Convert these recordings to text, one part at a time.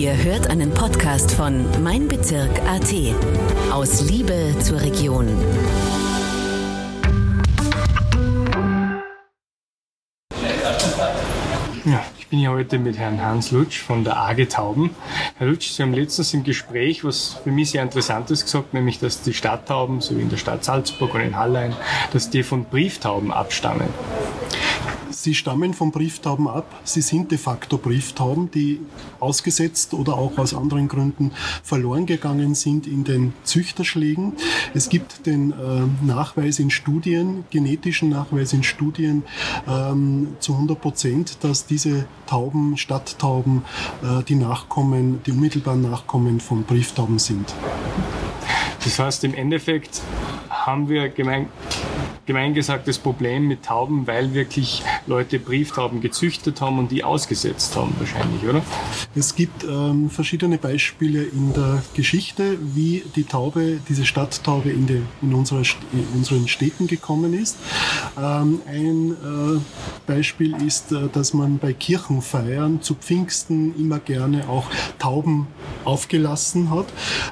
Ihr hört einen Podcast von Mein Bezirk AT. Aus Liebe zur Region. Ja, ich bin hier heute mit Herrn Hans Lutsch von der AG Tauben. Herr Lutsch, Sie haben letztens im Gespräch was für mich sehr Interessantes gesagt, nämlich dass die Stadttauben, so wie in der Stadt Salzburg und in Hallein, dass die von Brieftauben abstammen. Sie stammen von Brieftauben ab. Sie sind de facto Brieftauben, die ausgesetzt oder auch aus anderen Gründen verloren gegangen sind in den Züchterschlägen. Es gibt den äh, Nachweis in Studien, genetischen Nachweis in Studien ähm, zu 100 Prozent, dass diese Tauben, Stadttauben, äh, die Nachkommen, die unmittelbaren Nachkommen von Brieftauben sind. Das heißt, im Endeffekt haben wir gemein, gemein gesagt das Problem mit Tauben, weil wirklich Leute Brieftauben gezüchtet haben und die ausgesetzt haben wahrscheinlich, oder? Es gibt ähm, verschiedene Beispiele in der Geschichte, wie die Taube, diese Stadttaube in, die, in, unserer, in unseren Städten gekommen ist. Ähm, ein äh, Beispiel ist, äh, dass man bei Kirchenfeiern zu Pfingsten immer gerne auch Tauben aufgelassen hat.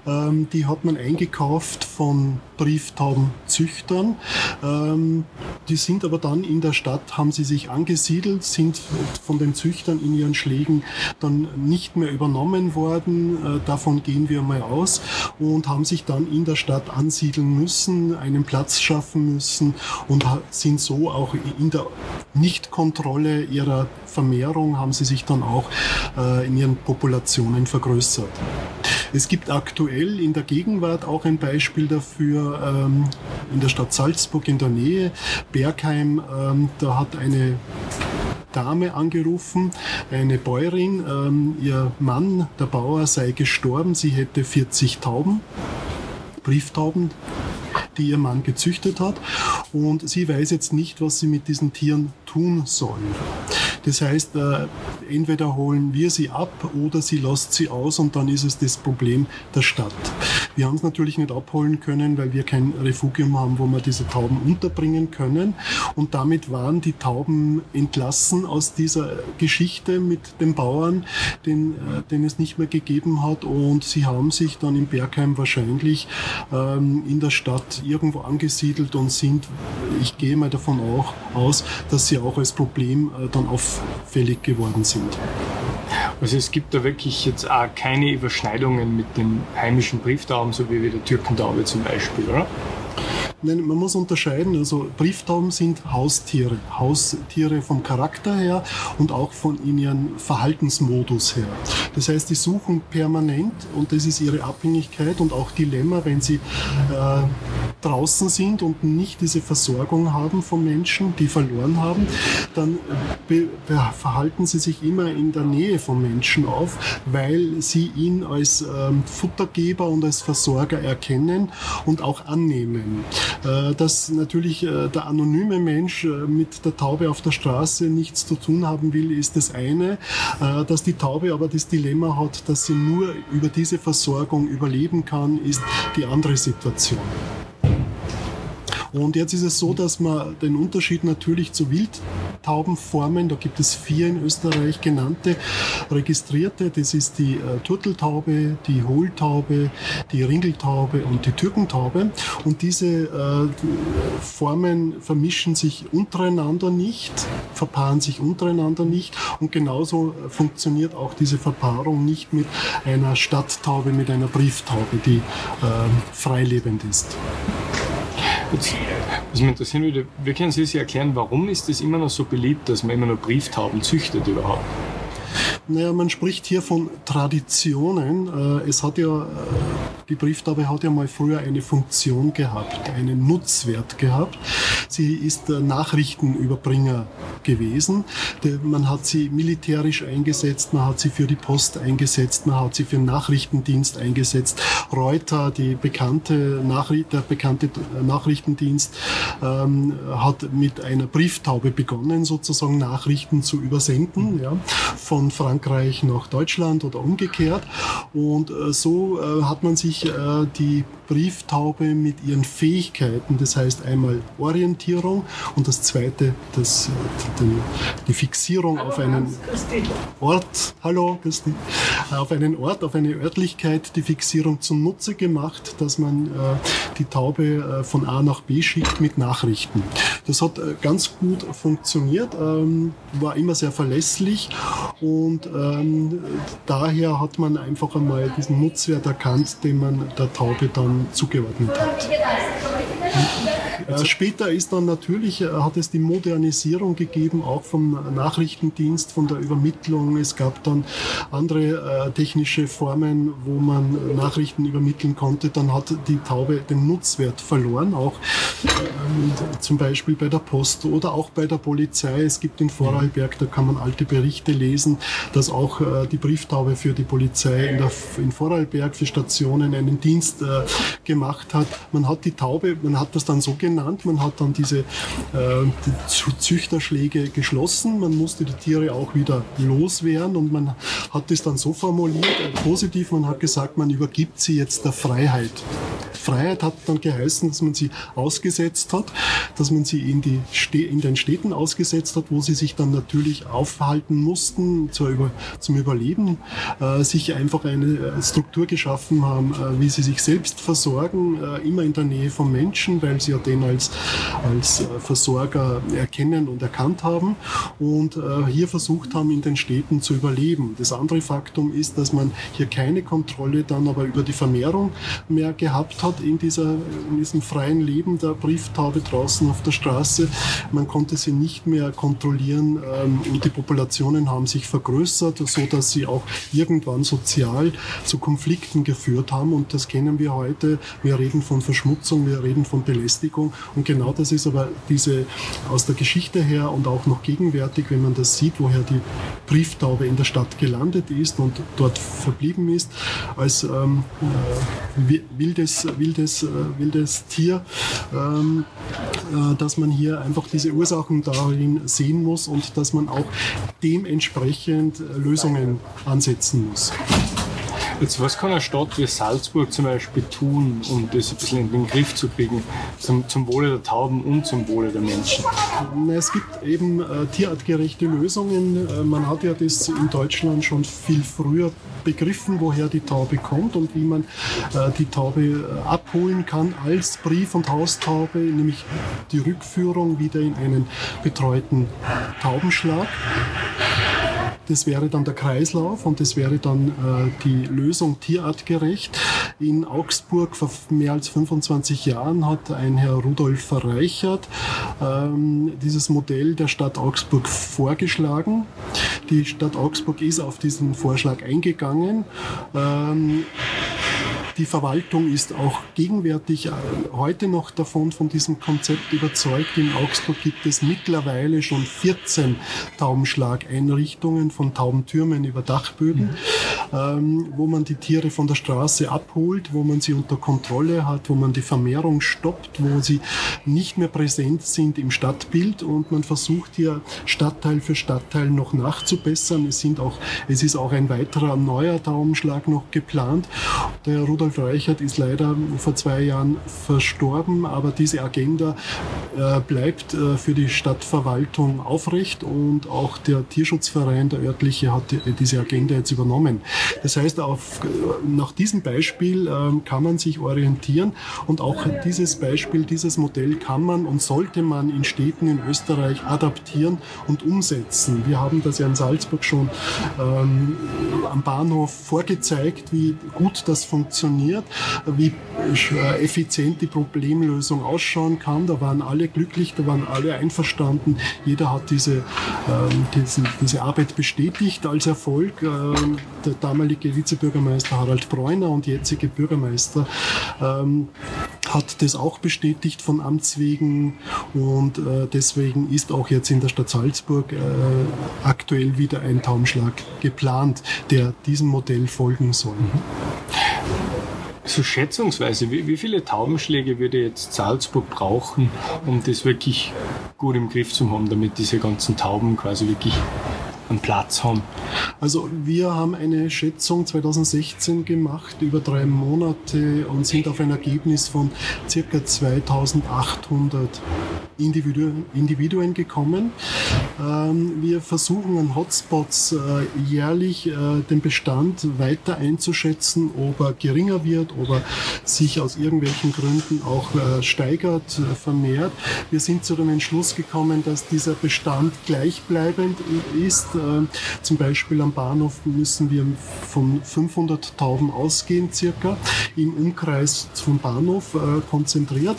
Ähm, die hat man eingekauft von Brieftaubenzüchtern. Ähm, die sind aber dann in der Stadt, haben sie sich angesiedelt, sind von den Züchtern in ihren Schlägen dann nicht mehr übernommen worden. Äh, davon gehen wir mal aus und haben sich dann in der Stadt ansiedeln müssen, einen Platz schaffen müssen und sind so auch in der Nichtkontrolle ihrer Vermehrung haben sie sich dann auch äh, in ihren Populationen vergrößert. Es gibt aktuell in der Gegenwart auch ein Beispiel dafür ähm, in der Stadt Salzburg in der Nähe, Bergheim. Ähm, da hat eine Dame angerufen, eine Bäuerin. Ähm, ihr Mann, der Bauer, sei gestorben. Sie hätte 40 Tauben, Brieftauben, die ihr Mann gezüchtet hat. Und sie weiß jetzt nicht, was sie mit diesen Tieren tun soll. Das heißt, äh, entweder holen wir sie ab oder sie lässt sie aus und dann ist es das Problem der Stadt. Wir haben es natürlich nicht abholen können, weil wir kein Refugium haben, wo wir diese Tauben unterbringen können. Und damit waren die Tauben entlassen aus dieser Geschichte mit den Bauern, den, äh, den es nicht mehr gegeben hat. Und sie haben sich dann in Bergheim wahrscheinlich ähm, in der Stadt irgendwo angesiedelt und sind, ich gehe mal davon auch aus, dass sie auch als Problem äh, dann auffällig geworden sind. Also es gibt da wirklich jetzt auch keine Überschneidungen mit den heimischen Brieftauben, so wie der Türkentaube zum Beispiel, oder? Nein, man muss unterscheiden. Also Brieftauben sind Haustiere. Haustiere vom Charakter her und auch von in ihren Verhaltensmodus her. Das heißt, die suchen permanent und das ist ihre Abhängigkeit und auch Dilemma, wenn sie äh, draußen sind und nicht diese Versorgung haben von Menschen, die verloren haben, dann verhalten sie sich immer in der Nähe von Menschen auf, weil sie ihn als ähm, Futtergeber und als Versorger erkennen und auch annehmen. Äh, dass natürlich äh, der anonyme Mensch äh, mit der Taube auf der Straße nichts zu tun haben will, ist das eine. Dass die Taube aber das Dilemma hat, dass sie nur über diese Versorgung überleben kann, ist die andere Situation. Und jetzt ist es so, dass man den Unterschied natürlich zu Wildtaubenformen, da gibt es vier in Österreich genannte, registrierte, das ist die äh, Turteltaube, die Hohltaube, die Ringeltaube und die Türkentaube. Und diese äh, Formen vermischen sich untereinander nicht, verpaaren sich untereinander nicht und genauso funktioniert auch diese Verpaarung nicht mit einer Stadttaube, mit einer Brieftaube, die äh, freilebend ist. Was mich interessieren würde, wie können Sie sich erklären, warum ist es immer noch so beliebt, dass man immer noch Brieftauben züchtet überhaupt? Naja, man spricht hier von Traditionen. Äh, es hat ja, äh, die Brieftaube hat ja mal früher eine Funktion gehabt, einen Nutzwert gehabt. Sie ist Nachrichtenüberbringer gewesen. Man hat sie militärisch eingesetzt, man hat sie für die Post eingesetzt, man hat sie für den Nachrichtendienst eingesetzt. Reuter, die bekannte Nachricht, der bekannte Nachrichtendienst, ähm, hat mit einer Brieftaube begonnen, sozusagen Nachrichten zu übersenden, ja, von Frankreich nach Deutschland oder umgekehrt. Und äh, so äh, hat man sich äh, die Brieftaube mit ihren Fähigkeiten, das heißt einmal Orientierung und das zweite, das, die, die Fixierung hallo, auf einen Ort, hallo Christi, auf einen Ort, auf eine Örtlichkeit, die Fixierung zunutze gemacht, dass man äh, die Taube äh, von A nach B schickt mit Nachrichten. Das hat äh, ganz gut funktioniert, ähm, war immer sehr verlässlich und ähm, daher hat man einfach einmal diesen Nutzwert erkannt, den man der Taube dann zugeordnet hat. Äh, später ist dann natürlich, äh, hat es die Modernisierung gegeben, auch vom Nachrichtendienst, von der Übermittlung. Es gab dann andere äh, technische Formen, wo man Nachrichten übermitteln konnte. Dann hat die Taube den Nutzwert verloren, auch äh, zum Beispiel bei der Post oder auch bei der Polizei. Es gibt in Vorarlberg, da kann man alte Berichte lesen, dass auch äh, die Brieftaube für die Polizei in, der, in Vorarlberg für Stationen einen Dienst äh, gemacht hat. Man hat die Taube, man hat das dann so genannt, man hat dann diese äh, die Züchterschläge geschlossen, man musste die Tiere auch wieder loswerden und man hat das dann so formuliert, äh, positiv, man hat gesagt, man übergibt sie jetzt der Freiheit. Freiheit hat dann geheißen, dass man sie ausgesetzt hat, dass man sie in, die in den Städten ausgesetzt hat, wo sie sich dann natürlich aufhalten mussten zur Über zum Überleben, äh, sich einfach eine äh, Struktur geschaffen haben, äh, wie sie sich selbst versorgen, äh, immer in der Nähe vom Menschen, weil sie ja den als, als äh, Versorger erkennen und erkannt haben und äh, hier versucht haben, in den Städten zu überleben. Das andere Faktum ist, dass man hier keine Kontrolle dann aber über die Vermehrung mehr gehabt hat in, dieser, in diesem freien Leben der Brieftaube draußen auf der Straße. Man konnte sie nicht mehr kontrollieren ähm, und die Populationen haben sich vergrößert, so dass sie auch irgendwann sozial zu Konflikten geführt haben und das kennen wir heute. Wir reden von Verschmutzung, wir reden von Belästigung und genau das ist aber diese aus der Geschichte her und auch noch gegenwärtig, wenn man das sieht, woher die Brieftaube in der Stadt gelandet ist und dort verblieben ist, als ähm, äh, wildes, wildes, äh, wildes Tier, ähm, äh, dass man hier einfach diese Ursachen darin sehen muss und dass man auch dementsprechend äh, Lösungen ansetzen muss. Jetzt, was kann eine Stadt wie Salzburg zum Beispiel tun, um das ein bisschen in den Griff zu kriegen, zum, zum Wohle der Tauben und zum Wohle der Menschen? Es gibt eben äh, tierartgerechte Lösungen. Äh, man hat ja das in Deutschland schon viel früher begriffen, woher die Taube kommt und wie man äh, die Taube äh, abholen kann als Brief- und Haustaube, nämlich die Rückführung wieder in einen betreuten Taubenschlag. Das wäre dann der Kreislauf und das wäre dann äh, die Lösung tierartgerecht. In Augsburg vor mehr als 25 Jahren hat ein Herr Rudolf Verreichert ähm, dieses Modell der Stadt Augsburg vorgeschlagen. Die Stadt Augsburg ist auf diesen Vorschlag eingegangen. Ähm, die Verwaltung ist auch gegenwärtig äh, heute noch davon, von diesem Konzept überzeugt. In Augsburg gibt es mittlerweile schon 14 Taubenschlageinrichtungen von Taubentürmen über Dachböden, mhm. ähm, wo man die Tiere von der Straße abholt, wo man sie unter Kontrolle hat, wo man die Vermehrung stoppt, wo sie nicht mehr präsent sind im Stadtbild und man versucht hier Stadtteil für Stadtteil noch nachzubessern. Es, sind auch, es ist auch ein weiterer neuer Taubenschlag noch geplant. Der Rudolf Rudolf Reichert ist leider vor zwei Jahren verstorben, aber diese Agenda äh, bleibt äh, für die Stadtverwaltung aufrecht und auch der Tierschutzverein, der örtliche, hat diese Agenda jetzt übernommen. Das heißt, auf, nach diesem Beispiel ähm, kann man sich orientieren und auch dieses Beispiel, dieses Modell kann man und sollte man in Städten in Österreich adaptieren und umsetzen. Wir haben das ja in Salzburg schon ähm, am Bahnhof vorgezeigt, wie gut das funktioniert funktioniert, wie äh, effizient die Problemlösung ausschauen kann. Da waren alle glücklich, da waren alle einverstanden. Jeder hat diese, ähm, diese, diese Arbeit bestätigt als Erfolg. Ähm, der damalige Vizebürgermeister Harald Breuner und jetzige Bürgermeister ähm, hat das auch bestätigt von Amts wegen und äh, deswegen ist auch jetzt in der Stadt Salzburg äh, aktuell wieder ein Taumschlag geplant, der diesem Modell folgen soll. So schätzungsweise, wie, wie viele Taubenschläge würde jetzt Salzburg brauchen, um das wirklich gut im Griff zu haben, damit diese ganzen Tauben quasi wirklich einen Platz haben? Also wir haben eine Schätzung 2016 gemacht über drei Monate und sind auf ein Ergebnis von circa 2800 Individuen, Individuen gekommen. Ähm, wir versuchen an Hotspots äh, jährlich äh, den Bestand weiter einzuschätzen, ob er geringer wird, ob er sich aus irgendwelchen Gründen auch äh, steigert, vermehrt. Wir sind zu dem Entschluss gekommen, dass dieser Bestand gleichbleibend ist. Zum Beispiel am Bahnhof müssen wir von 500 Tauben ausgehen, circa, im Umkreis vom Bahnhof konzentriert.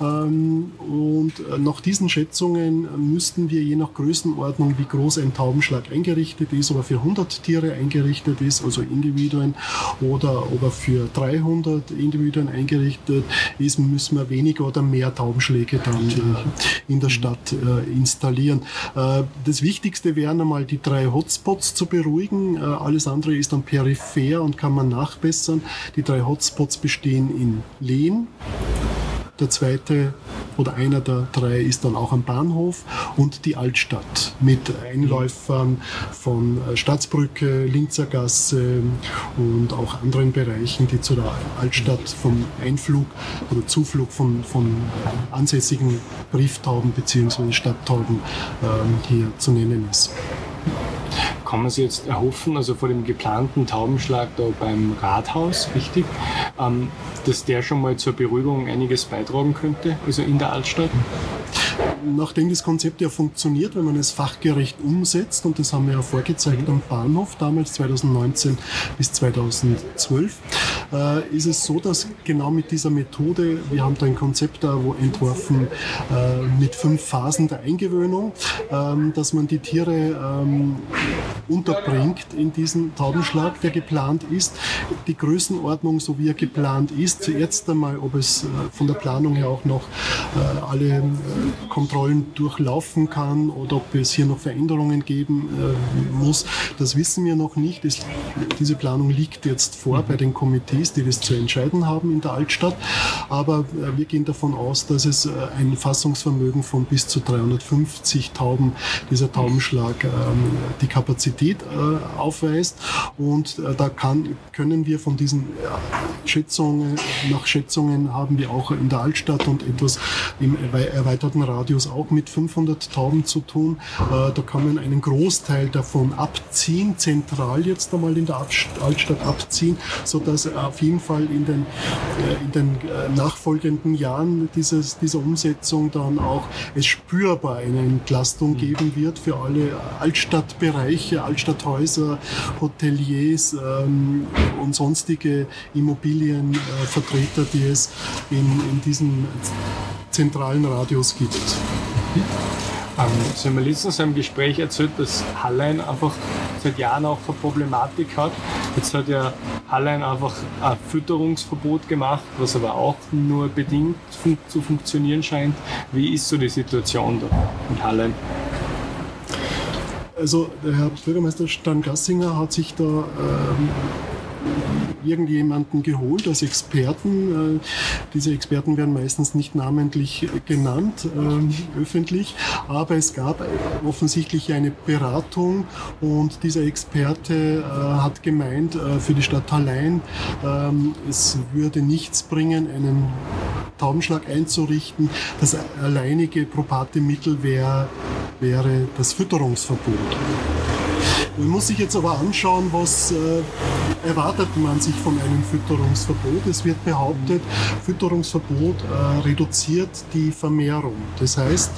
Ähm, und nach diesen Schätzungen müssten wir je nach Größenordnung, wie groß ein Taubenschlag eingerichtet ist, ob er für 100 Tiere eingerichtet ist, also Individuen, oder ob er für 300 Individuen eingerichtet ist, müssen wir weniger oder mehr Taubenschläge dann äh, in der Stadt äh, installieren. Äh, das Wichtigste wären einmal die drei Hotspots zu beruhigen. Alles andere ist dann peripher und kann man nachbessern. Die drei Hotspots bestehen in Lehen, der zweite oder einer der drei ist dann auch am Bahnhof und die Altstadt mit Einläufern von äh, Staatsbrücke, Linzergasse und auch anderen Bereichen, die zu der Altstadt vom Einflug oder Zuflug von, von ansässigen Brieftauben bzw. Stadttauben ähm, hier zu nennen ist kann man sich jetzt erhoffen, also vor dem geplanten Taubenschlag da beim Rathaus, wichtig, ähm, dass der schon mal zur Beruhigung einiges beitragen könnte, also in der Altstadt? Nachdem das Konzept ja funktioniert, wenn man es fachgerecht umsetzt, und das haben wir ja vorgezeigt am Bahnhof damals 2019 bis 2012, äh, ist es so, dass genau mit dieser Methode, wir haben da ein Konzept da wo entworfen äh, mit fünf Phasen der Eingewöhnung, ähm, dass man die Tiere ähm, unterbringt in diesen Taubenschlag, der geplant ist. Die Größenordnung, so wie er geplant ist, zuerst einmal, ob es äh, von der Planung her auch noch äh, alle äh, Kontrollen durchlaufen kann oder ob es hier noch Veränderungen geben äh, muss. Das wissen wir noch nicht. Es, diese Planung liegt jetzt vor mhm. bei den Komitees, die das zu entscheiden haben in der Altstadt. Aber äh, wir gehen davon aus, dass es äh, ein Fassungsvermögen von bis zu 350 Tauben, dieser Taubenschlag, ähm, die Kapazität äh, aufweist. Und äh, da kann, können wir von diesen Schätzungen, nach Schätzungen haben wir auch in der Altstadt und etwas im erweiterten Raum Radius auch mit 500 Tauben zu tun. Äh, da kann man einen Großteil davon abziehen, zentral jetzt einmal in der Altstadt abziehen, sodass auf jeden Fall in den, äh, in den äh, nachfolgenden Jahren dieses, dieser Umsetzung dann auch es spürbar eine Entlastung geben wird für alle Altstadtbereiche, Altstadthäuser, Hoteliers ähm, und sonstige Immobilienvertreter, die es in, in diesen zentralen Radius gibt. Ähm, Sie haben mir letztens im Gespräch erzählt, dass Hallein einfach seit Jahren auch eine Problematik hat. Jetzt hat ja Hallein einfach ein Fütterungsverbot gemacht, was aber auch nur bedingt fun zu funktionieren scheint. Wie ist so die Situation da in Hallein? Also der Herr Bürgermeister Stan Gassinger hat sich da ähm, irgendjemanden geholt als Experten. Äh, diese Experten werden meistens nicht namentlich genannt äh, öffentlich, aber es gab offensichtlich eine Beratung und dieser Experte äh, hat gemeint, für die Stadt Hallein, ähm, es würde nichts bringen, einen Taubenschlag einzurichten. Das alleinige probate Mittel wär, wäre das Fütterungsverbot. Man muss sich jetzt aber anschauen, was erwartet man sich von einem Fütterungsverbot. Es wird behauptet, Fütterungsverbot äh, reduziert die Vermehrung. Das heißt,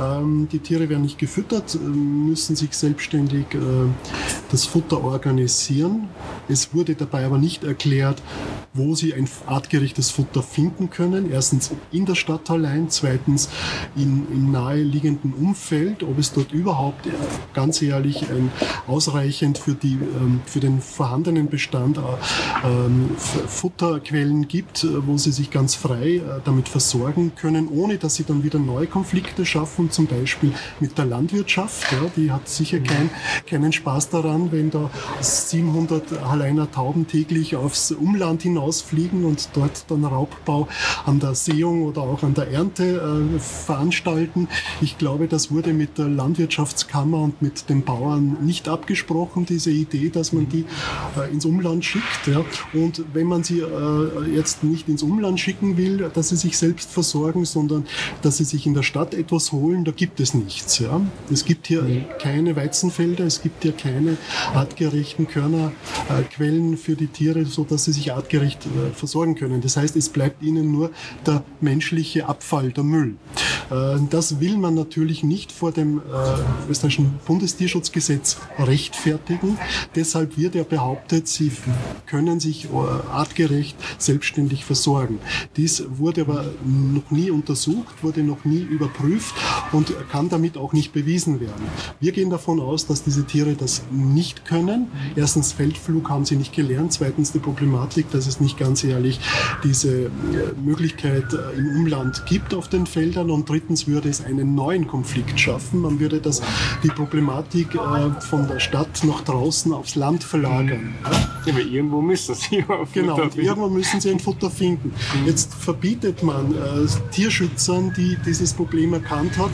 ähm, die Tiere werden nicht gefüttert, äh, müssen sich selbstständig äh, das Futter organisieren. Es wurde dabei aber nicht erklärt, wo sie ein artgerechtes Futter finden können. Erstens in der Stadt allein, zweitens in, im naheliegenden Umfeld, ob es dort überhaupt ganz ehrlich ein ausreichend für, die, ähm, für den vorhandenen Bestand Bestand ähm, Futterquellen gibt, wo sie sich ganz frei damit versorgen können, ohne dass sie dann wieder neue Konflikte schaffen, zum Beispiel mit der Landwirtschaft. Ja, die hat sicher kein, keinen Spaß daran, wenn da 700 Halleiner Tauben täglich aufs Umland hinausfliegen und dort dann Raubbau an der Sehung oder auch an der Ernte äh, veranstalten. Ich glaube, das wurde mit der Landwirtschaftskammer und mit den Bauern nicht abgesprochen, diese Idee, dass man die äh, ins Umland schickt. Ja. Und wenn man sie äh, jetzt nicht ins Umland schicken will, dass sie sich selbst versorgen, sondern dass sie sich in der Stadt etwas holen, da gibt es nichts. Ja. Es gibt hier mhm. keine Weizenfelder, es gibt hier keine artgerechten Körnerquellen für die Tiere, so dass sie sich artgerecht äh, versorgen können. Das heißt, es bleibt ihnen nur der menschliche Abfall, der Müll. Äh, das will man natürlich nicht vor dem äh, österreichischen Bundestierschutzgesetz rechtfertigen. Deshalb wird er behauptet, sie können sich artgerecht selbstständig versorgen. Dies wurde aber noch nie untersucht, wurde noch nie überprüft und kann damit auch nicht bewiesen werden. Wir gehen davon aus, dass diese Tiere das nicht können. Erstens Feldflug haben sie nicht gelernt. Zweitens die Problematik, dass es nicht ganz ehrlich diese äh, Möglichkeit äh, im Umland gibt auf den Feldern. Und drittens würde es einen neuen Konflikt schaffen. Man würde das, die Problematik äh, von der Stadt nach draußen aufs Land verlagern. Ja, aber irgendwo müssen sie auf Genau, und irgendwo müssen sie ein Futter finden. Jetzt verbietet man äh, Tierschützern, die dieses Problem erkannt haben,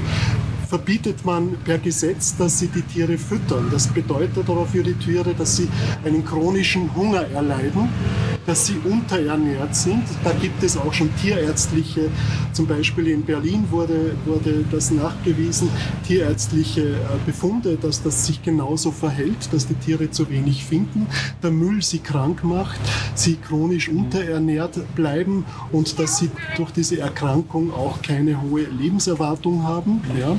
verbietet man per Gesetz, dass sie die Tiere füttern. Das bedeutet aber für die Tiere, dass sie einen chronischen Hunger erleiden, dass sie unterernährt sind. Da gibt es auch schon tierärztliche, zum Beispiel in Berlin wurde, wurde das nachgewiesen, tierärztliche äh, Befunde, dass das sich genauso verhält, dass die Tiere zu wenig finden, der Müll sie krank macht, sie chronisch unterernährt bleiben und dass sie durch diese Erkrankung auch keine hohe Lebenserwartung haben. Ja.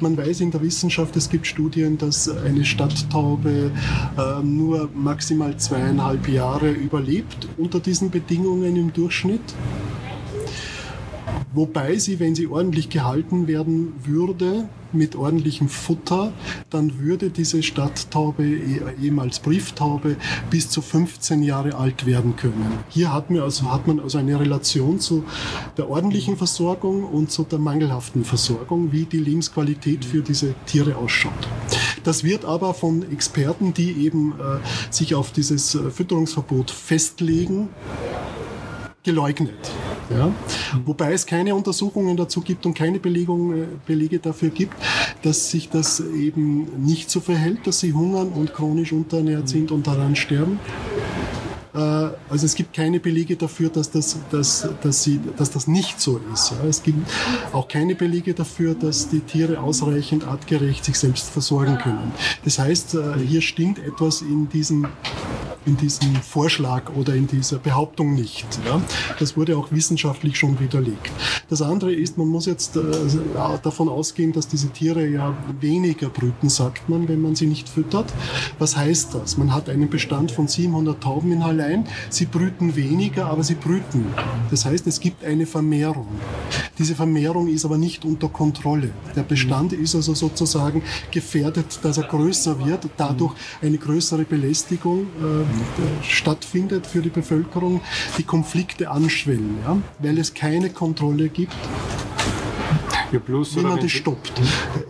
Man weiß in der Wissenschaft, es gibt Studien, dass eine Stadttaube äh, nur maximal zweieinhalb Jahre überlebt unter diesen Bedingungen im Durchschnitt. Wobei sie, wenn sie ordentlich gehalten werden würde, mit ordentlichem Futter, dann würde diese Stadttaube, eh, ehemals Brieftaube, bis zu 15 Jahre alt werden können. Hier hat man, also, hat man also eine Relation zu der ordentlichen Versorgung und zu der mangelhaften Versorgung, wie die Lebensqualität für diese Tiere ausschaut. Das wird aber von Experten, die eben äh, sich auf dieses äh, Fütterungsverbot festlegen, geleugnet. Ja? Wobei es keine Untersuchungen dazu gibt und keine Belegung, äh, Belege dafür gibt, dass sich das eben nicht so verhält, dass sie hungern und chronisch unterernährt sind und daran sterben. Äh, also es gibt keine Belege dafür, dass das, dass, dass sie, dass das nicht so ist. Es gibt auch keine Belege dafür, dass die Tiere ausreichend artgerecht sich selbst versorgen können. Das heißt, äh, hier stimmt etwas in diesem in diesem Vorschlag oder in dieser Behauptung nicht. Ja? Das wurde auch wissenschaftlich schon widerlegt. Das andere ist, man muss jetzt äh, davon ausgehen, dass diese Tiere ja weniger brüten, sagt man, wenn man sie nicht füttert. Was heißt das? Man hat einen Bestand von 700 Tauben in Hallein. Sie brüten weniger, aber sie brüten. Das heißt, es gibt eine Vermehrung. Diese Vermehrung ist aber nicht unter Kontrolle. Der Bestand ist also sozusagen gefährdet, dass er größer wird, dadurch eine größere Belästigung äh, stattfindet für die Bevölkerung, die Konflikte anschwellen, ja? weil es keine Kontrolle gibt ja, plus, wie man das stoppt.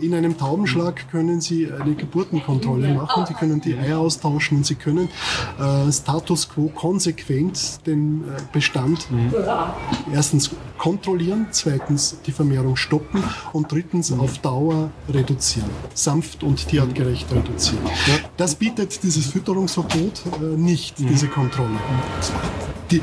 In einem Taubenschlag können Sie eine Geburtenkontrolle machen, Sie können die Eier austauschen und Sie können äh, Status quo konsequent den äh, Bestand mhm. erstens kontrollieren, zweitens die Vermehrung stoppen und drittens mhm. auf Dauer reduzieren. Sanft und tierartgerecht reduzieren. Das bietet dieses Fütterungsverbot äh, nicht, mhm. diese Kontrolle. Die,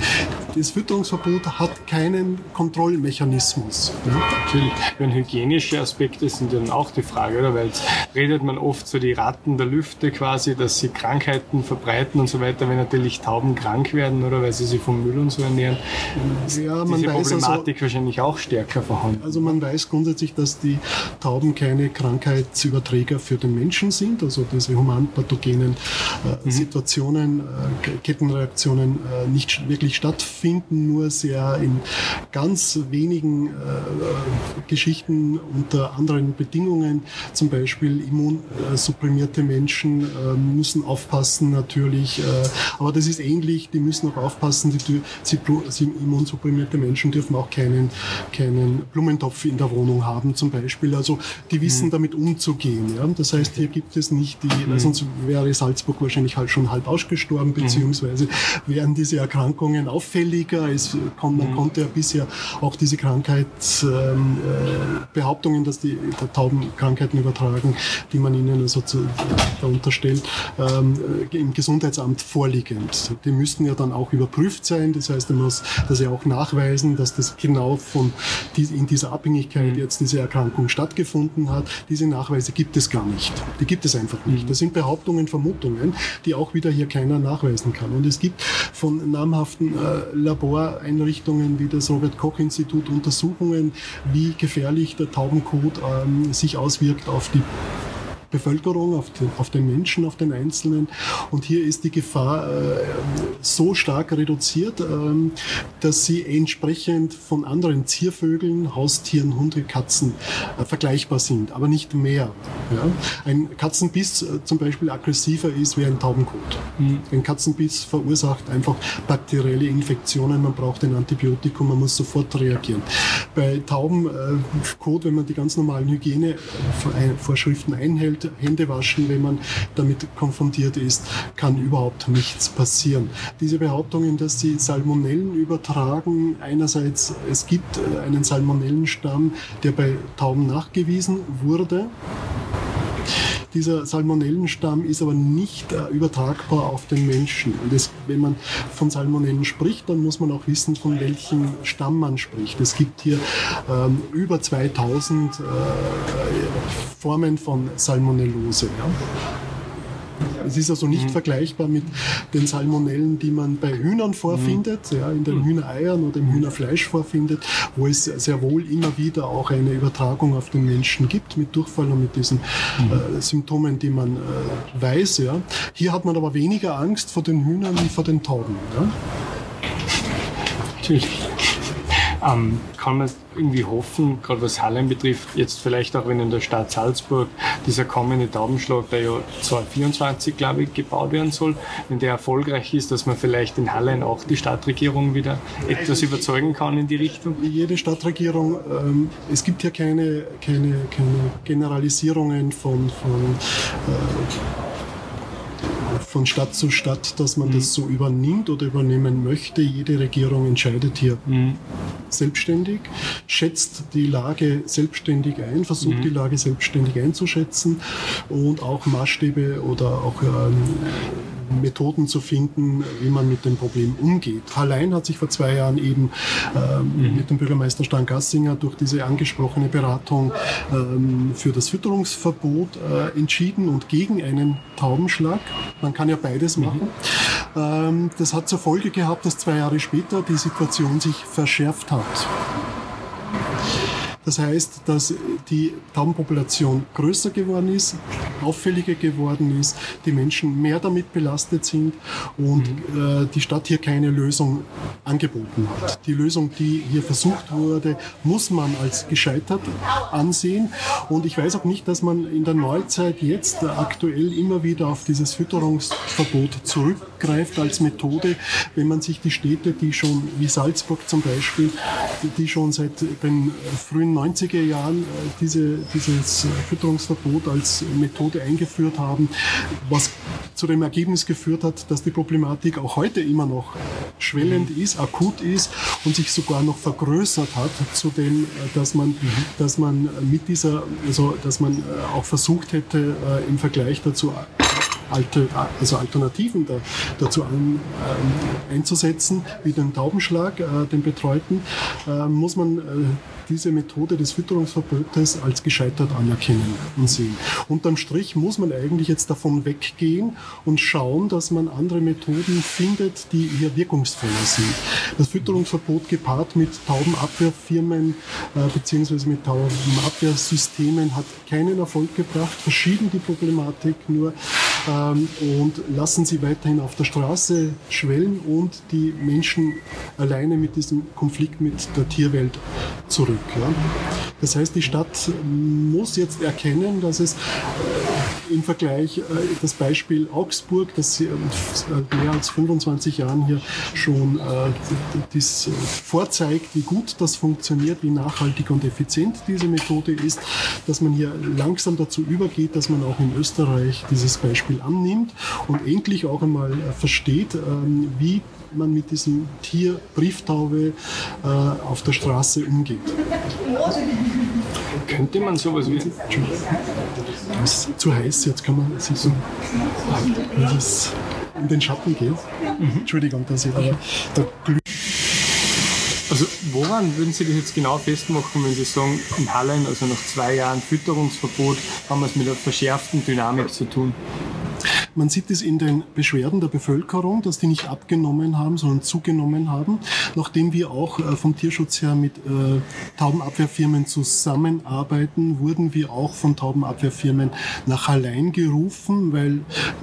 das Fütterungsverbot hat keinen Kontrollmechanismus. Ja? Natürlich. Wenn hygienische Aspekte sind dann auch die Frage, oder? Weil jetzt redet man oft so die Ratten der Lüfte quasi, dass sie Krankheiten verbreiten und so weiter, wenn natürlich Tauben krank werden, oder weil sie sich vom Müll und so ernähren. Ja, man Diese weiß also Problematik also, wahrscheinlich auch stärker vorhanden. Also man weiß grundsätzlich, dass die Tauben keine Krankheitsüberträger für den Menschen sind, also diese humanpathogenen äh, mhm. Situationen, äh, Kettenreaktionen äh, nicht wirklich stattfinden, nur sehr in ganz wenigen äh, Geschichten unter anderen Bedingungen. Zum Beispiel immunsupprimierte Menschen äh, müssen aufpassen natürlich, äh, aber das ist ähnlich, die müssen auch aufpassen, die, sie, sie immunsupprimierte Menschen dürfen auch keinen, keinen Blumentopf in der Wohnung haben zum Beispiel. Also die wissen mhm. damit umzugehen. Ja? Das heißt, hier gibt es nicht die, mhm. sonst wäre Salzburg wahrscheinlich halt schon halb ausgestorben, mhm. beziehungsweise wären diese Erkrankungen auffälliger. Es, man mhm. konnte ja bisher auch diese Krankheitsbehauptungen, äh, dass die Tauben Krankheiten übertragen, die man ihnen also zu, da unterstellt, ähm, im Gesundheitsamt vorliegend. Die müssten ja dann auch überprüft sein. Das heißt, man muss das ja auch nachweisen, dass das genau von in dieser Abhängigkeit mhm. jetzt diese Erkrankung stattgefunden hat. Diese Nachweise gibt es gar nicht. Die gibt es einfach nicht. Mhm. Das sind Behauptungen, Vermutungen, die auch wieder hier keiner nachweisen kann. Und es gibt von namhaften äh, Laboreinrichtungen wie das Robert Koch Institut Untersuchungen, wie gefährlich der Taubenkot ähm, sich auswirkt auf die Bevölkerung, auf den, auf den Menschen, auf den Einzelnen. Und hier ist die Gefahr äh, so stark reduziert, äh, dass sie entsprechend von anderen Ziervögeln, Haustieren, Hunde, Katzen äh, vergleichbar sind, aber nicht mehr. Ja? Ein Katzenbiss äh, zum Beispiel aggressiver ist wie ein Taubenkot. Mhm. Ein Katzenbiss verursacht einfach bakterielle Infektionen, man braucht ein Antibiotikum, man muss sofort reagieren. Bei Taubenkot, wenn man die ganz normalen Hygienevorschriften einhält, Hände waschen, wenn man damit konfrontiert ist, kann überhaupt nichts passieren. Diese Behauptungen, dass sie Salmonellen übertragen, einerseits, es gibt einen Salmonellenstamm, der bei Tauben nachgewiesen wurde. Dieser Salmonellenstamm ist aber nicht äh, übertragbar auf den Menschen. Und das, wenn man von Salmonellen spricht, dann muss man auch wissen, von welchem Stamm man spricht. Es gibt hier ähm, über 2000 äh, Formen von Salmonellose. Ja. Es ist also nicht mhm. vergleichbar mit den Salmonellen, die man bei Hühnern vorfindet, mhm. ja, in den mhm. Hühnereiern oder im Hühnerfleisch vorfindet, wo es sehr wohl immer wieder auch eine Übertragung auf den Menschen gibt mit Durchfall und mit diesen mhm. äh, Symptomen, die man äh, weiß. Ja. Hier hat man aber weniger Angst vor den Hühnern wie vor den Tauben. Ja. Natürlich. Ähm, kann man irgendwie hoffen, gerade was Hallen betrifft, jetzt vielleicht auch wenn in der Stadt Salzburg dieser kommende Taubenschlag, der ja 2024, glaube ich, gebaut werden soll, wenn der erfolgreich ist, dass man vielleicht in Hallen auch die Stadtregierung wieder etwas überzeugen kann in die Richtung? Jede Stadtregierung, ähm, es gibt hier keine, keine, keine Generalisierungen von, von äh, von Stadt zu Stadt, dass man mhm. das so übernimmt oder übernehmen möchte. Jede Regierung entscheidet hier mhm. selbstständig, schätzt die Lage selbstständig ein, versucht mhm. die Lage selbstständig einzuschätzen und auch Maßstäbe oder auch ähm, Methoden zu finden, wie man mit dem Problem umgeht. Hallein hat sich vor zwei Jahren eben ähm, mhm. mit dem Bürgermeister Stan Gassinger durch diese angesprochene Beratung ähm, für das Fütterungsverbot äh, entschieden und gegen einen Taubenschlag. Man kann ja beides mhm. machen. Mhm. Ähm, das hat zur Folge gehabt, dass zwei Jahre später die Situation sich verschärft hat. Das heißt, dass die Taubenpopulation größer geworden ist, auffälliger geworden ist, die Menschen mehr damit belastet sind und mhm. äh, die Stadt hier keine Lösung angeboten hat. Die Lösung, die hier versucht wurde, muss man als gescheitert ansehen. Und ich weiß auch nicht, dass man in der Neuzeit jetzt aktuell immer wieder auf dieses Fütterungsverbot zurückgreift als Methode, wenn man sich die Städte, die schon, wie Salzburg zum Beispiel, die schon seit den frühen 90er Jahren äh, diese, dieses Fütterungsverbot als Methode eingeführt haben, was zu dem Ergebnis geführt hat, dass die Problematik auch heute immer noch schwellend mhm. ist, akut ist und sich sogar noch vergrößert hat, zu dem, äh, dass man, mhm. dass man mit dieser, also dass man äh, auch versucht hätte, im Vergleich dazu Alte, also Alternativen da, dazu ein, äh, einzusetzen, wie den Taubenschlag, äh, den Betreuten, äh, muss man äh, diese Methode des Fütterungsverbotes als gescheitert anerkennen und sehen. Unterm Strich muss man eigentlich jetzt davon weggehen und schauen, dass man andere Methoden findet, die hier wirkungsvoller sind. Das Fütterungsverbot gepaart mit Taubenabwehrfirmen äh, bzw. mit Taubenabwehrsystemen hat keinen Erfolg gebracht, verschieden die Problematik nur ähm, und lassen sie weiterhin auf der Straße schwellen und die Menschen alleine mit diesem Konflikt mit der Tierwelt zurück. Ja. Das heißt, die Stadt muss jetzt erkennen, dass es im Vergleich äh, das Beispiel Augsburg, das sie seit mehr als 25 Jahren hier schon äh, das vorzeigt, wie gut das funktioniert, wie nachhaltig und effizient diese Methode ist, dass man hier langsam dazu übergeht, dass man auch in Österreich dieses Beispiel annimmt und endlich auch einmal versteht, ähm, wie man mit diesem Tier Brieftaube äh, auf der Straße umgeht. Könnte man sowas wie. Es ist zu heiß, jetzt kann man sich so. Wenn es in den Schatten geht. Mhm. Entschuldigung, dass ich da glüht. Also woran würden Sie das jetzt genau festmachen, wenn Sie sagen, in Hallen, also nach zwei Jahren Fütterungsverbot, haben wir es mit einer verschärften Dynamik zu tun? Man sieht es in den Beschwerden der Bevölkerung, dass die nicht abgenommen haben, sondern zugenommen haben. Nachdem wir auch äh, vom Tierschutz her mit äh, Taubenabwehrfirmen zusammenarbeiten, wurden wir auch von Taubenabwehrfirmen nach Hallein gerufen, weil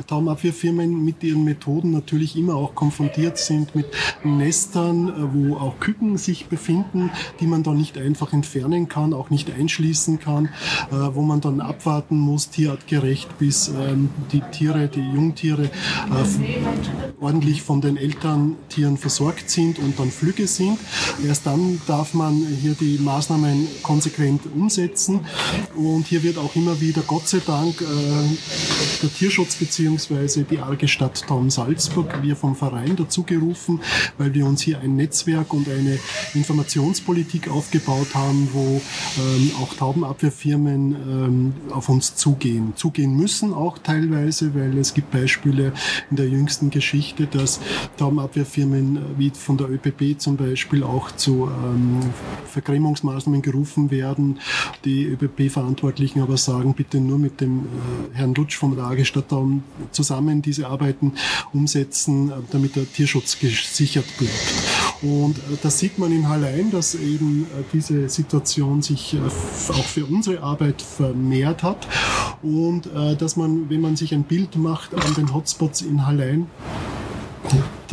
Taubenabwehrfirmen mit ihren Methoden natürlich immer auch konfrontiert sind mit Nestern, äh, wo auch Küken sich befinden, die man dann nicht einfach entfernen kann, auch nicht einschließen kann, wo man dann abwarten muss, tierartgerecht, bis ähm, die Tiere, die Jungtiere äh, ordentlich von den Elterntieren versorgt sind und dann flügge sind. Erst dann darf man hier die Maßnahmen konsequent umsetzen. Und hier wird auch immer wieder, Gott sei Dank, äh, der Tierschutz bzw. die Arge Stadt Traum Salzburg, wir vom Verein dazu gerufen, weil wir uns hier ein Netzwerk und eine Informationspolitik aufgebaut haben, wo ähm, auch Taubenabwehrfirmen ähm, auf uns zugehen. Zugehen müssen auch teilweise, weil es es gibt Beispiele in der jüngsten Geschichte, dass Taubenabwehrfirmen wie von der ÖPP zum Beispiel auch zu ähm, Vergrämungsmaßnahmen gerufen werden. Die ÖPP-Verantwortlichen aber sagen, bitte nur mit dem äh, Herrn Lutsch vom Lage zusammen diese Arbeiten umsetzen, äh, damit der Tierschutz gesichert bleibt. Und äh, das sieht man in Hallein, dass eben äh, diese Situation sich äh, auch für unsere Arbeit vermehrt hat. Und äh, dass man, wenn man sich ein Bild macht, an den Hotspots in Hallein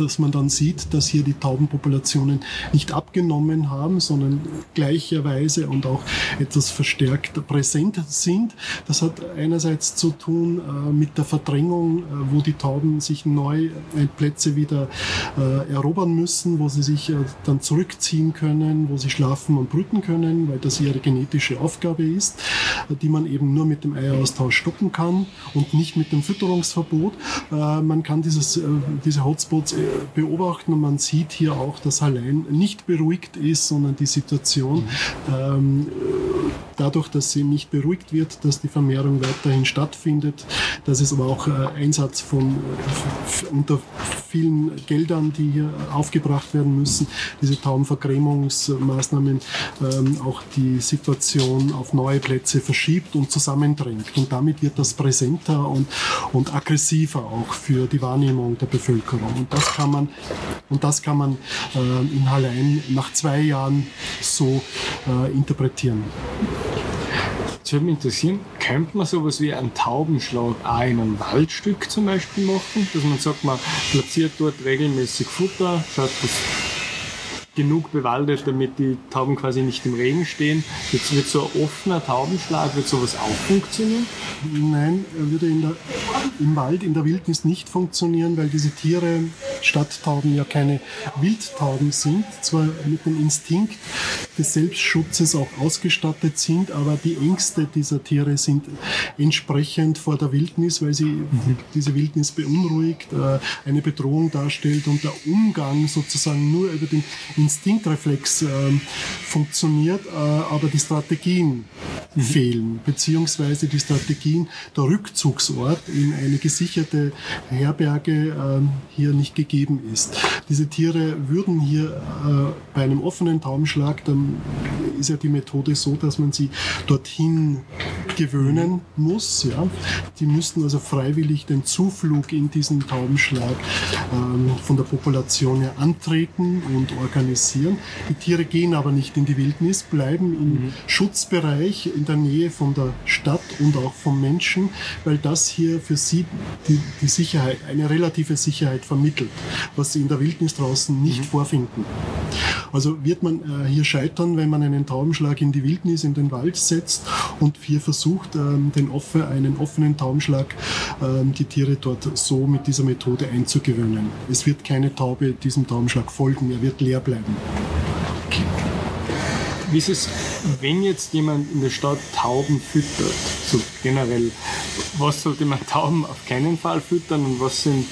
dass man dann sieht, dass hier die Taubenpopulationen nicht abgenommen haben, sondern gleicherweise und auch etwas verstärkt präsent sind. Das hat einerseits zu tun äh, mit der Verdrängung, äh, wo die Tauben sich neu äh, Plätze wieder äh, erobern müssen, wo sie sich äh, dann zurückziehen können, wo sie schlafen und brüten können, weil das ihre genetische Aufgabe ist, äh, die man eben nur mit dem Eieraustausch stoppen kann und nicht mit dem Fütterungsverbot. man kann dieses, diese Hotspots beobachten und man sieht hier auch, dass allein nicht beruhigt ist, sondern die Situation ähm, dadurch, dass sie nicht beruhigt wird, dass die Vermehrung weiterhin stattfindet, dass es aber auch äh, Einsatz von äh, unter vielen Geldern, die hier aufgebracht werden müssen, diese Taubenvergrämungsmaßnahmen ähm, auch die Situation auf neue Plätze verschiebt und zusammendrängt. Und damit wird das präsenter und, und aggressiver auch für die Wahrnehmung der Bevölkerung. Und das kann man, und das kann man äh, in Hallein nach zwei Jahren so äh, interpretieren. Das würde mich interessieren, könnte man sowas wie einen Taubenschlag auch in einem Waldstück zum Beispiel machen? Dass man sagt, man platziert dort regelmäßig Futter, schaut, dass genug bewaldet, damit die Tauben quasi nicht im Regen stehen. Jetzt wird so ein offener Taubenschlag, wird sowas auch funktionieren? Nein, würde in der, im Wald, in der Wildnis nicht funktionieren, weil diese Tiere, Stadttauben ja keine Wildtauben sind, zwar mit dem Instinkt des Selbstschutzes auch ausgestattet sind, aber die Ängste dieser Tiere sind entsprechend vor der Wildnis, weil sie mhm. diese Wildnis beunruhigt, äh, eine Bedrohung darstellt und der Umgang sozusagen nur über den Instinktreflex äh, funktioniert, äh, aber die Strategien mhm. fehlen, beziehungsweise die Strategien der Rückzugsort in eine gesicherte Herberge äh, hier nicht gegeben ist. Diese Tiere würden hier äh, bei einem offenen Taubenschlag, dann ist ja die Methode so, dass man sie dorthin gewöhnen muss. Ja. Die müssten also freiwillig den Zuflug in diesen Taubenschlag ähm, von der Population her antreten und organisieren. Die Tiere gehen aber nicht in die Wildnis, bleiben im mhm. Schutzbereich in der Nähe von der Stadt und auch vom Menschen, weil das hier für sie die, die Sicherheit, eine relative Sicherheit vermittelt, was sie in der Wildnis draußen nicht mhm. vorfinden. Also wird man äh, hier scheitern, wenn man einen Taubenschlag in die Wildnis, in den Wald setzt und hier versucht, ähm, den offen, einen offenen Taubenschlag, ähm, die Tiere dort so mit dieser Methode einzugewöhnen. Es wird keine Taube diesem Taubenschlag folgen, er wird leer bleiben. Wie ist es, wenn jetzt jemand in der Stadt Tauben füttert, so generell, was sollte man Tauben auf keinen Fall füttern und was sind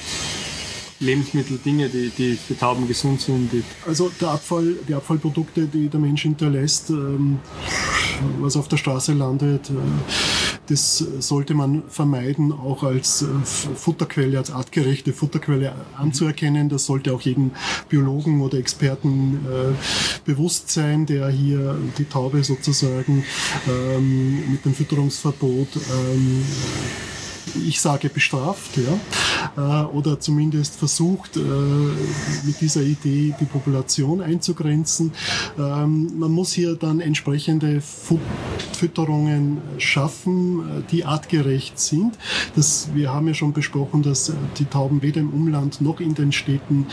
Lebensmittel, Dinge, die, die für Tauben gesund sind? also der Abfall, die Abfallprodukte, die der Mensch hinterlässt, ähm, was auf der Straße landet, äh, das sollte man vermeiden, auch als äh, Futterquelle, als artgerechte Futterquelle anzuerkennen. Das sollte auch jedem Biologen oder Experten äh, bewusst sein, der hier die Taube sozusagen ähm, mit dem Fütterungsverbot ähm, ich sage bestraft, ja, äh, oder zumindest versucht, äh, mit dieser Idee die Population einzugrenzen. Ähm, man muss hier dann entsprechende Fütterungen schaffen, äh, die artgerecht sind. Das, wir haben ja schon besprochen, dass die Tauben weder im Umland noch in den Städten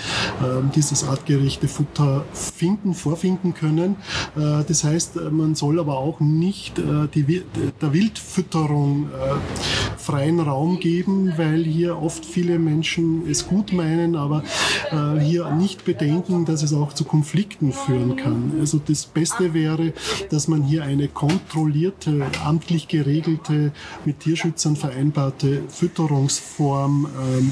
ähm, dieses artgerechte Futter finden, vorfinden können. Das heißt, man soll aber auch nicht die, der Wildfütterung freien Raum geben, weil hier oft viele Menschen es gut meinen, aber äh, hier nicht bedenken, dass es auch zu Konflikten führen kann. Also das Beste wäre, dass man hier eine kontrollierte, amtlich geregelte, mit Tierschützern vereinbarte Fütterungsform ähm,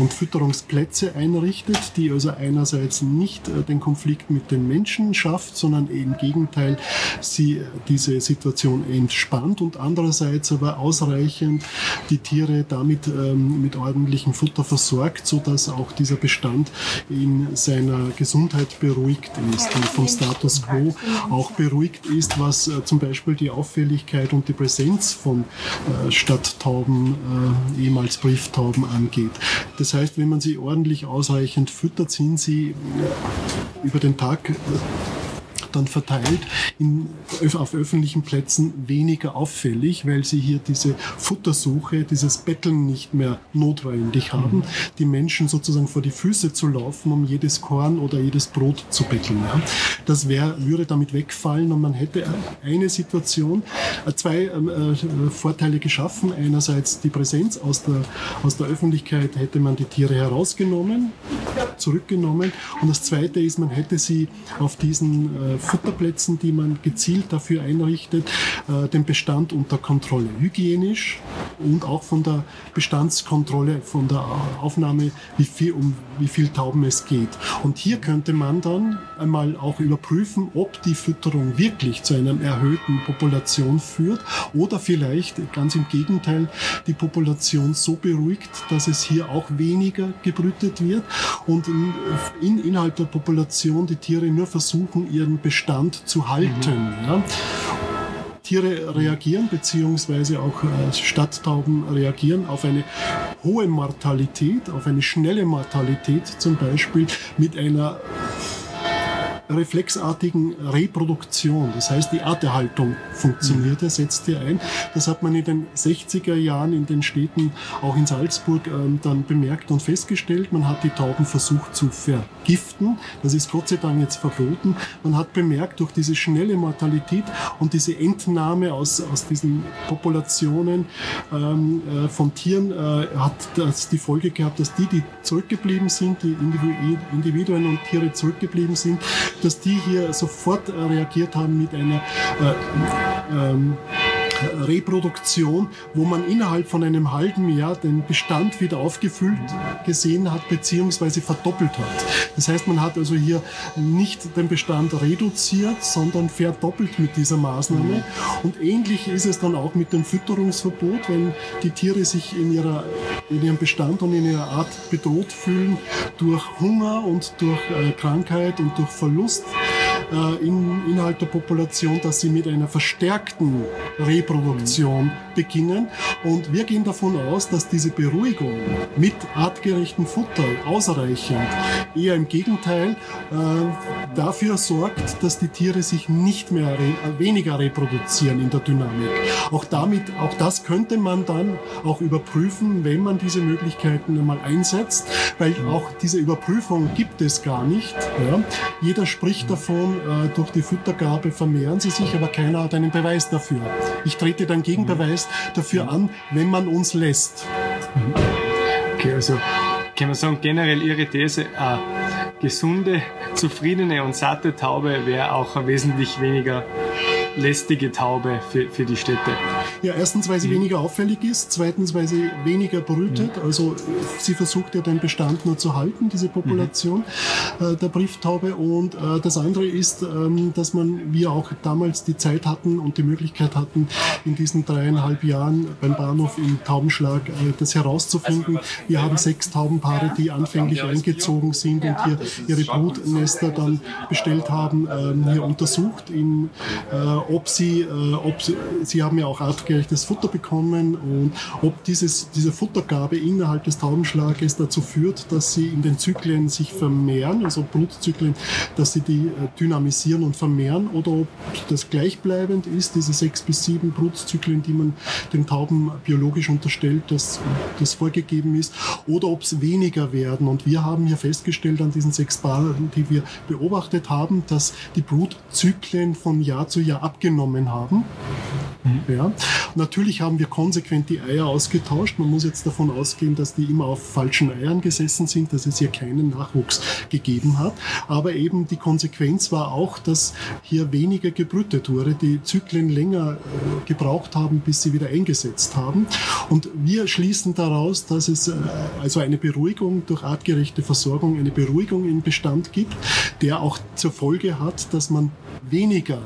und Fütterungsplätze einrichtet, die also einerseits nicht äh, den Konflikt mit den Menschen schafft, sondern im Gegenteil sie diese Situation entspannt und andererseits aber ausreichend die Tiere damit ähm, mit ordentlichem Futter versorgt, so dass auch dieser Bestand in seiner Gesundheit beruhigt ist und vom Status quo auch beruhigt ist, was äh, zum Beispiel die Auffälligkeit und die Präsenz von äh, Stadttauben, äh, ehemals Brieftauben angeht. Das heißt, wenn man sie ordentlich ausreichend füttert, sind sie äh, über den Tag äh, dann verteilt in, auf öffentlichen Plätzen weniger auffällig, weil sie hier diese Futtersuche, dieses Betteln nicht mehr notwendig haben, mhm. die Menschen sozusagen vor die Füße zu laufen, um jedes Korn oder jedes Brot zu betteln. Ja. Das wär, würde damit wegfallen und man hätte eine Situation, äh, zwei ähm, äh, Vorteile geschaffen. Einerseits die Präsenz aus der, aus der Öffentlichkeit hätte man die Tiere herausgenommen, zurückgenommen und das zweite ist, man hätte sie auf diesen äh, Futterplätzen, die man gezielt dafür einrichtet, äh, den Bestand unter Kontrolle. Hygienisch und auch von der Bestandskontrolle, von der Aufnahme, wie viel, um wie viel Tauben es geht. Und hier könnte man dann einmal auch überprüfen, ob die Fütterung wirklich zu einer erhöhten Population führt oder vielleicht ganz im Gegenteil die Population so beruhigt, dass es hier auch weniger gebrütet wird und in, in, innerhalb der Population die Tiere nur versuchen, ihren Bestand zu halten. Mhm. Ja. Tiere reagieren, beziehungsweise auch äh, Stadttauben reagieren auf eine hohe Mortalität, auf eine schnelle Mortalität zum Beispiel mit einer reflexartigen Reproduktion. Das heißt, die Arterhaltung funktioniert, er setzt hier ein. Das hat man in den 60er Jahren in den Städten, auch in Salzburg, ähm, dann bemerkt und festgestellt. Man hat die Tauben versucht zu vergiften. Das ist Gott sei Dank jetzt verboten. Man hat bemerkt, durch diese schnelle Mortalität und diese Entnahme aus, aus diesen Populationen ähm, äh, von Tieren, äh, hat das die Folge gehabt, dass die, die zurückgeblieben sind, die Individuen und Tiere zurückgeblieben sind, dass die hier sofort reagiert haben mit einer äh, ähm, Reproduktion, wo man innerhalb von einem halben Jahr den Bestand wieder aufgefüllt gesehen hat beziehungsweise verdoppelt hat. Das heißt, man hat also hier nicht den Bestand reduziert, sondern verdoppelt mit dieser Maßnahme. Und ähnlich ist es dann auch mit dem Fütterungsverbot, wenn die Tiere sich in, ihrer, in ihrem Bestand und in ihrer Art bedroht fühlen durch Hunger und durch äh, Krankheit und durch Verlust äh, in, innerhalb der Population, dass sie mit einer verstärkten Reproduktion beginnen. Und wir gehen davon aus, dass diese Beruhigung mit artgerechtem Futter ausreichend, eher im Gegenteil, äh, dafür sorgt, dass die Tiere sich nicht mehr re weniger reproduzieren in der Dynamik. Auch damit, auch das könnte man dann auch überprüfen, wenn man diese Möglichkeiten einmal einsetzt, weil auch diese Überprüfung gibt es gar nicht. Ja. Jeder spricht davon, äh, durch die Futtergabe vermehren sie sich, aber keiner hat einen Beweis dafür. Ich trete dann Gegenbeweis dafür an, wenn man uns lässt. Okay, also kann man sagen, generell Ihre These, eine gesunde, zufriedene und satte Taube wäre auch wesentlich weniger lästige Taube für, für die Städte? Ja, erstens, weil sie mhm. weniger auffällig ist, zweitens, weil sie weniger brütet. Mhm. Also sie versucht ja den Bestand nur zu halten, diese Population mhm. äh, der Brieftaube. Und äh, das andere ist, ähm, dass man, wir auch damals die Zeit hatten und die Möglichkeit hatten, in diesen dreieinhalb Jahren beim Bahnhof im Taubenschlag äh, das herauszufinden. Wir haben sechs Taubenpaare, die anfänglich eingezogen sind und hier ihre Brutnester dann bestellt haben, ähm, hier untersucht in äh, ob sie, äh, ob sie, sie haben ja auch artgerechtes Futter bekommen und ob dieses, diese Futtergabe innerhalb des Taubenschlages dazu führt, dass sie in den Zyklen sich vermehren, also Brutzyklen, dass sie die äh, dynamisieren und vermehren oder ob das gleichbleibend ist, diese sechs bis sieben Brutzyklen, die man den Tauben biologisch unterstellt, dass das vorgegeben ist, oder ob es weniger werden. Und wir haben hier festgestellt an diesen sechs Paaren, die wir beobachtet haben, dass die Brutzyklen von Jahr zu Jahr ab abgenommen haben. Mhm. Ja. Natürlich haben wir konsequent die Eier ausgetauscht. Man muss jetzt davon ausgehen, dass die immer auf falschen Eiern gesessen sind, dass es hier keinen Nachwuchs gegeben hat. Aber eben die Konsequenz war auch, dass hier weniger gebrütet wurde, die Zyklen länger äh, gebraucht haben, bis sie wieder eingesetzt haben. Und wir schließen daraus, dass es äh, also eine Beruhigung durch artgerechte Versorgung, eine Beruhigung im Bestand gibt, der auch zur Folge hat, dass man weniger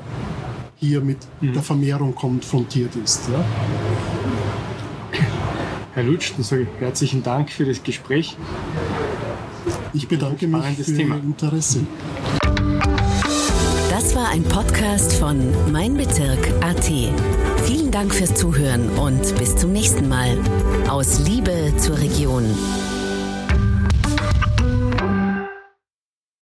hier mit mhm. der Vermehrung konfrontiert ist. Ja. Herr Lutsch, dann sage ich herzlichen Dank für das Gespräch. Ich bedanke mich für Thema. Ihr Interesse. Das war ein Podcast von Mein Bezirk AT. Vielen Dank fürs Zuhören und bis zum nächsten Mal. Aus Liebe zur Region.